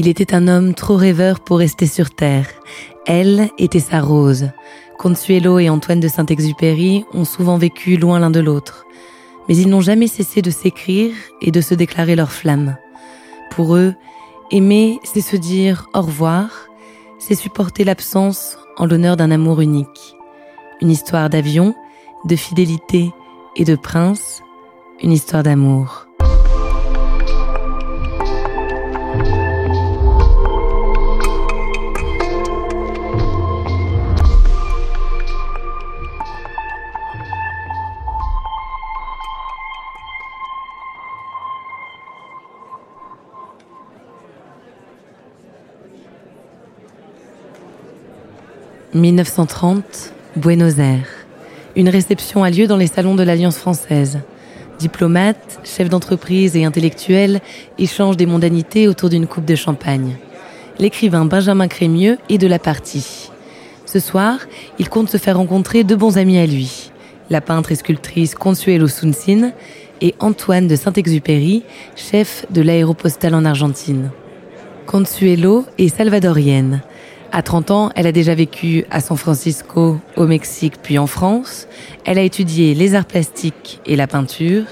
Il était un homme trop rêveur pour rester sur terre. Elle était sa rose. Consuelo et Antoine de Saint-Exupéry ont souvent vécu loin l'un de l'autre. Mais ils n'ont jamais cessé de s'écrire et de se déclarer leur flamme. Pour eux, aimer, c'est se dire au revoir, c'est supporter l'absence en l'honneur d'un amour unique. Une histoire d'avion, de fidélité et de prince, une histoire d'amour. « 1930, Buenos Aires. Une réception a lieu dans les salons de l'Alliance française. Diplomates, chefs d'entreprise et intellectuels échangent des mondanités autour d'une coupe de champagne. L'écrivain Benjamin Crémieux est de la partie. Ce soir, il compte se faire rencontrer deux bons amis à lui, la peintre et sculptrice Consuelo Sunsin et Antoine de Saint-Exupéry, chef de l'aéropostale en Argentine. Consuelo est salvadorienne. À 30 ans, elle a déjà vécu à San Francisco, au Mexique, puis en France. Elle a étudié les arts plastiques et la peinture.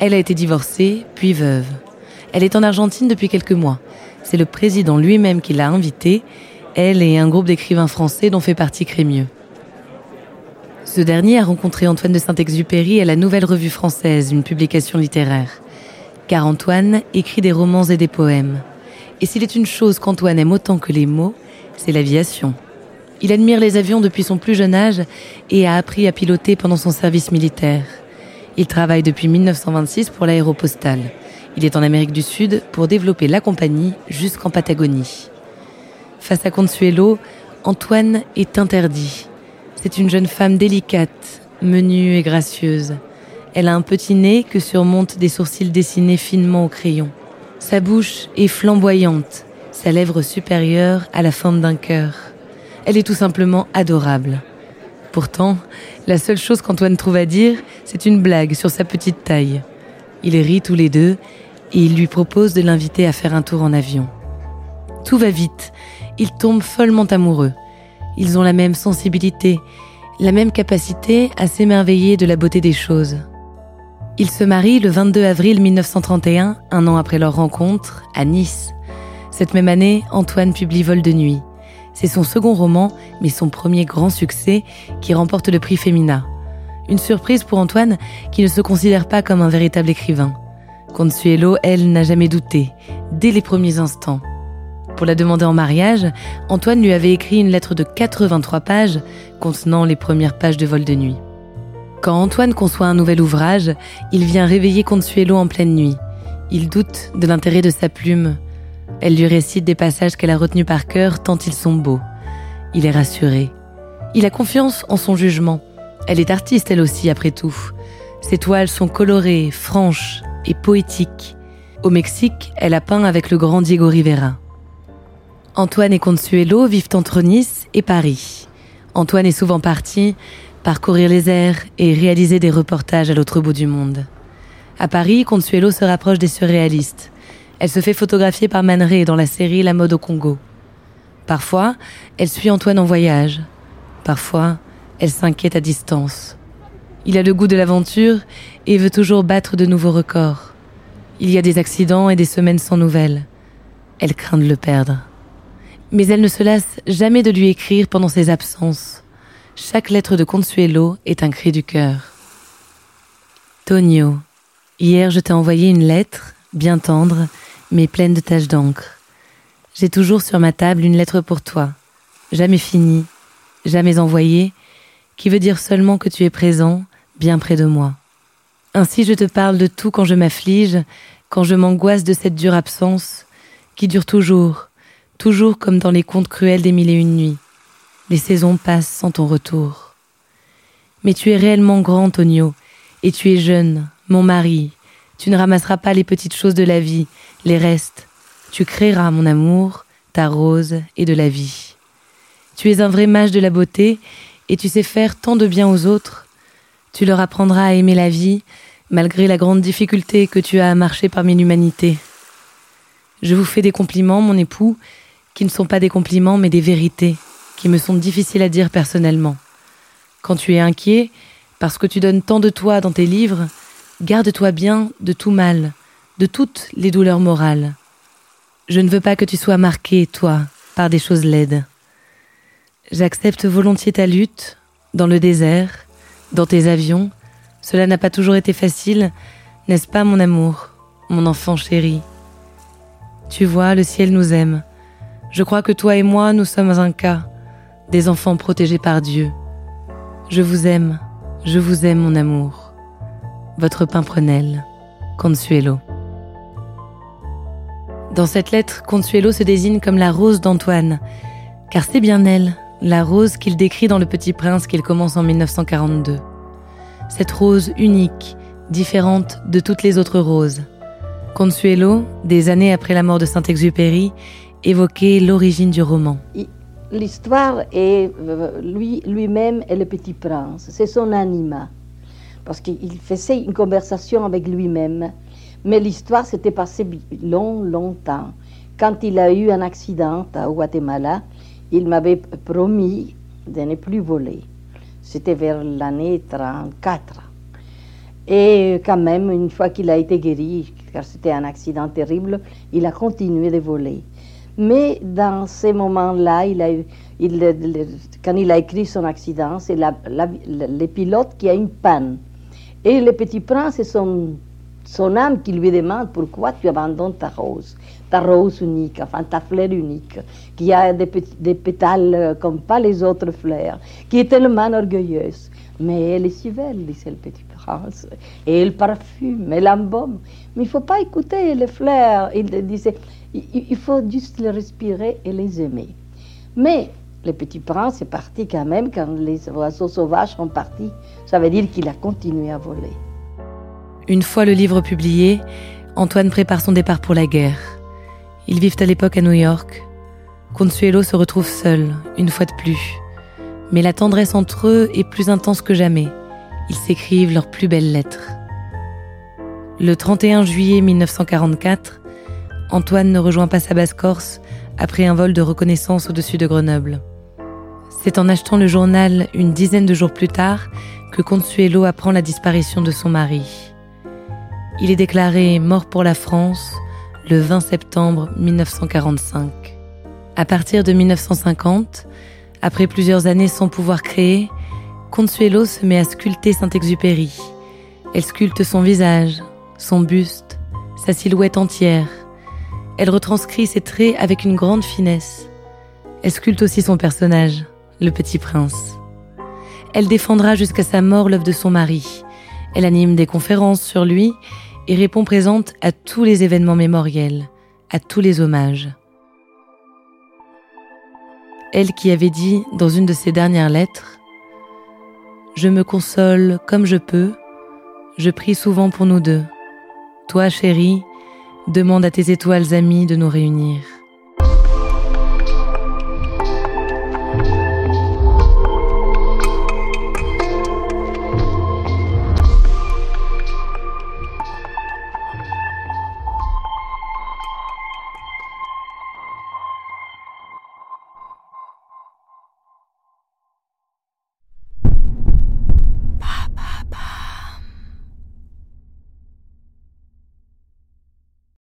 Elle a été divorcée, puis veuve. Elle est en Argentine depuis quelques mois. C'est le président lui-même qui l'a invitée, elle et un groupe d'écrivains français dont fait partie Crémieux. Ce dernier a rencontré Antoine de Saint-Exupéry à la Nouvelle Revue Française, une publication littéraire. Car Antoine écrit des romans et des poèmes. Et s'il est une chose qu'Antoine aime autant que les mots, c'est l'aviation. Il admire les avions depuis son plus jeune âge et a appris à piloter pendant son service militaire. Il travaille depuis 1926 pour l'aéropostale. Il est en Amérique du Sud pour développer la compagnie jusqu'en Patagonie. Face à Consuelo, Antoine est interdit. C'est une jeune femme délicate, menue et gracieuse. Elle a un petit nez que surmontent des sourcils dessinés finement au crayon. Sa bouche est flamboyante, sa lèvre supérieure a la forme d'un cœur. Elle est tout simplement adorable. Pourtant, la seule chose qu'Antoine trouve à dire, c'est une blague sur sa petite taille. Ils rient tous les deux et il lui propose de l'inviter à faire un tour en avion. Tout va vite, ils tombent follement amoureux. Ils ont la même sensibilité, la même capacité à s'émerveiller de la beauté des choses. Ils se marient le 22 avril 1931, un an après leur rencontre, à Nice. Cette même année, Antoine publie Vol de nuit. C'est son second roman, mais son premier grand succès, qui remporte le prix Femina. Une surprise pour Antoine, qui ne se considère pas comme un véritable écrivain. Consuelo, elle, n'a jamais douté, dès les premiers instants. Pour la demander en mariage, Antoine lui avait écrit une lettre de 83 pages contenant les premières pages de Vol de nuit. Quand Antoine conçoit un nouvel ouvrage, il vient réveiller Consuelo en pleine nuit. Il doute de l'intérêt de sa plume, elle lui récite des passages qu'elle a retenus par cœur tant ils sont beaux. Il est rassuré. Il a confiance en son jugement. Elle est artiste elle aussi, après tout. Ses toiles sont colorées, franches et poétiques. Au Mexique, elle a peint avec le grand Diego Rivera. Antoine et Consuelo vivent entre Nice et Paris. Antoine est souvent parti parcourir les airs et réaliser des reportages à l'autre bout du monde. À Paris, Consuelo se rapproche des surréalistes. Elle se fait photographier par Man dans la série La mode au Congo. Parfois, elle suit Antoine en voyage. Parfois, elle s'inquiète à distance. Il a le goût de l'aventure et veut toujours battre de nouveaux records. Il y a des accidents et des semaines sans nouvelles. Elle craint de le perdre. Mais elle ne se lasse jamais de lui écrire pendant ses absences. Chaque lettre de Consuelo est un cri du cœur. Tonio, hier je t'ai envoyé une lettre, bien tendre, mais pleine de taches d'encre. J'ai toujours sur ma table une lettre pour toi, jamais finie, jamais envoyée, qui veut dire seulement que tu es présent, bien près de moi. Ainsi je te parle de tout quand je m'afflige, quand je m'angoisse de cette dure absence, qui dure toujours, toujours comme dans les contes cruels des mille et une nuits. Les saisons passent sans ton retour. Mais tu es réellement grand, Tonio, et tu es jeune, mon mari. Tu ne ramasseras pas les petites choses de la vie, les restes. Tu créeras, mon amour, ta rose et de la vie. Tu es un vrai mage de la beauté, et tu sais faire tant de bien aux autres. Tu leur apprendras à aimer la vie, malgré la grande difficulté que tu as à marcher parmi l'humanité. Je vous fais des compliments, mon époux, qui ne sont pas des compliments mais des vérités, qui me sont difficiles à dire personnellement. Quand tu es inquiet, parce que tu donnes tant de toi dans tes livres, garde-toi bien de tout mal, de toutes les douleurs morales. Je ne veux pas que tu sois marqué, toi, par des choses laides. J'accepte volontiers ta lutte, dans le désert, dans tes avions. Cela n'a pas toujours été facile, n'est-ce pas, mon amour, mon enfant chéri? Tu vois, le ciel nous aime. Je crois que toi et moi, nous sommes un cas, des enfants protégés par Dieu. Je vous aime, je vous aime, mon amour. Votre Pimprenel, Consuelo. Dans cette lettre, Consuelo se désigne comme la rose d'Antoine, car c'est bien elle, la rose qu'il décrit dans Le Petit Prince qu'il commence en 1942. Cette rose unique, différente de toutes les autres roses. Consuelo, des années après la mort de Saint-Exupéry, évoquer l'origine du roman. L'histoire est euh, lui, lui-même et le petit prince, c'est son anima, parce qu'il faisait une conversation avec lui-même. Mais l'histoire s'était passée long, longtemps. Quand il a eu un accident à Guatemala, il m'avait promis de ne plus voler. C'était vers l'année 34. Et quand même, une fois qu'il a été guéri, car c'était un accident terrible, il a continué de voler. Mais dans ces moments-là, il quand il a écrit son accident, c'est la, le pilote qui a une panne. Et le petit prince, c'est son, âme qui lui demande pourquoi tu abandonnes ta rose, ta rose unique, enfin ta fleur unique, qui a des, pétales comme pas les autres fleurs, qui est tellement orgueilleuse. Mais elle est si belle, disait le petit prince, et elle parfume, elle embaume. Mais il faut pas écouter les fleurs. Il disait, il faut juste les respirer et les aimer. Mais le petit prince est parti quand même quand les oiseaux sauvages sont partis. Ça veut dire qu'il a continué à voler. Une fois le livre publié, Antoine prépare son départ pour la guerre. Ils vivent à l'époque à New York. Consuelo se retrouve seul, une fois de plus. Mais la tendresse entre eux est plus intense que jamais. Ils s'écrivent leurs plus belles lettres. Le 31 juillet 1944, Antoine ne rejoint pas sa basse-Corse après un vol de reconnaissance au-dessus de Grenoble. C'est en achetant le journal une dizaine de jours plus tard que Consuelo apprend la disparition de son mari. Il est déclaré mort pour la France le 20 septembre 1945. À partir de 1950, après plusieurs années sans pouvoir créer, Consuelo se met à sculpter Saint-Exupéry. Elle sculpte son visage, son buste, sa silhouette entière, elle retranscrit ses traits avec une grande finesse. Elle sculpte aussi son personnage, le petit prince. Elle défendra jusqu'à sa mort l'œuvre de son mari. Elle anime des conférences sur lui et répond présente à tous les événements mémoriels, à tous les hommages. Elle qui avait dit dans une de ses dernières lettres Je me console comme je peux, je prie souvent pour nous deux. Toi, chérie, Demande à tes étoiles amies de nous réunir.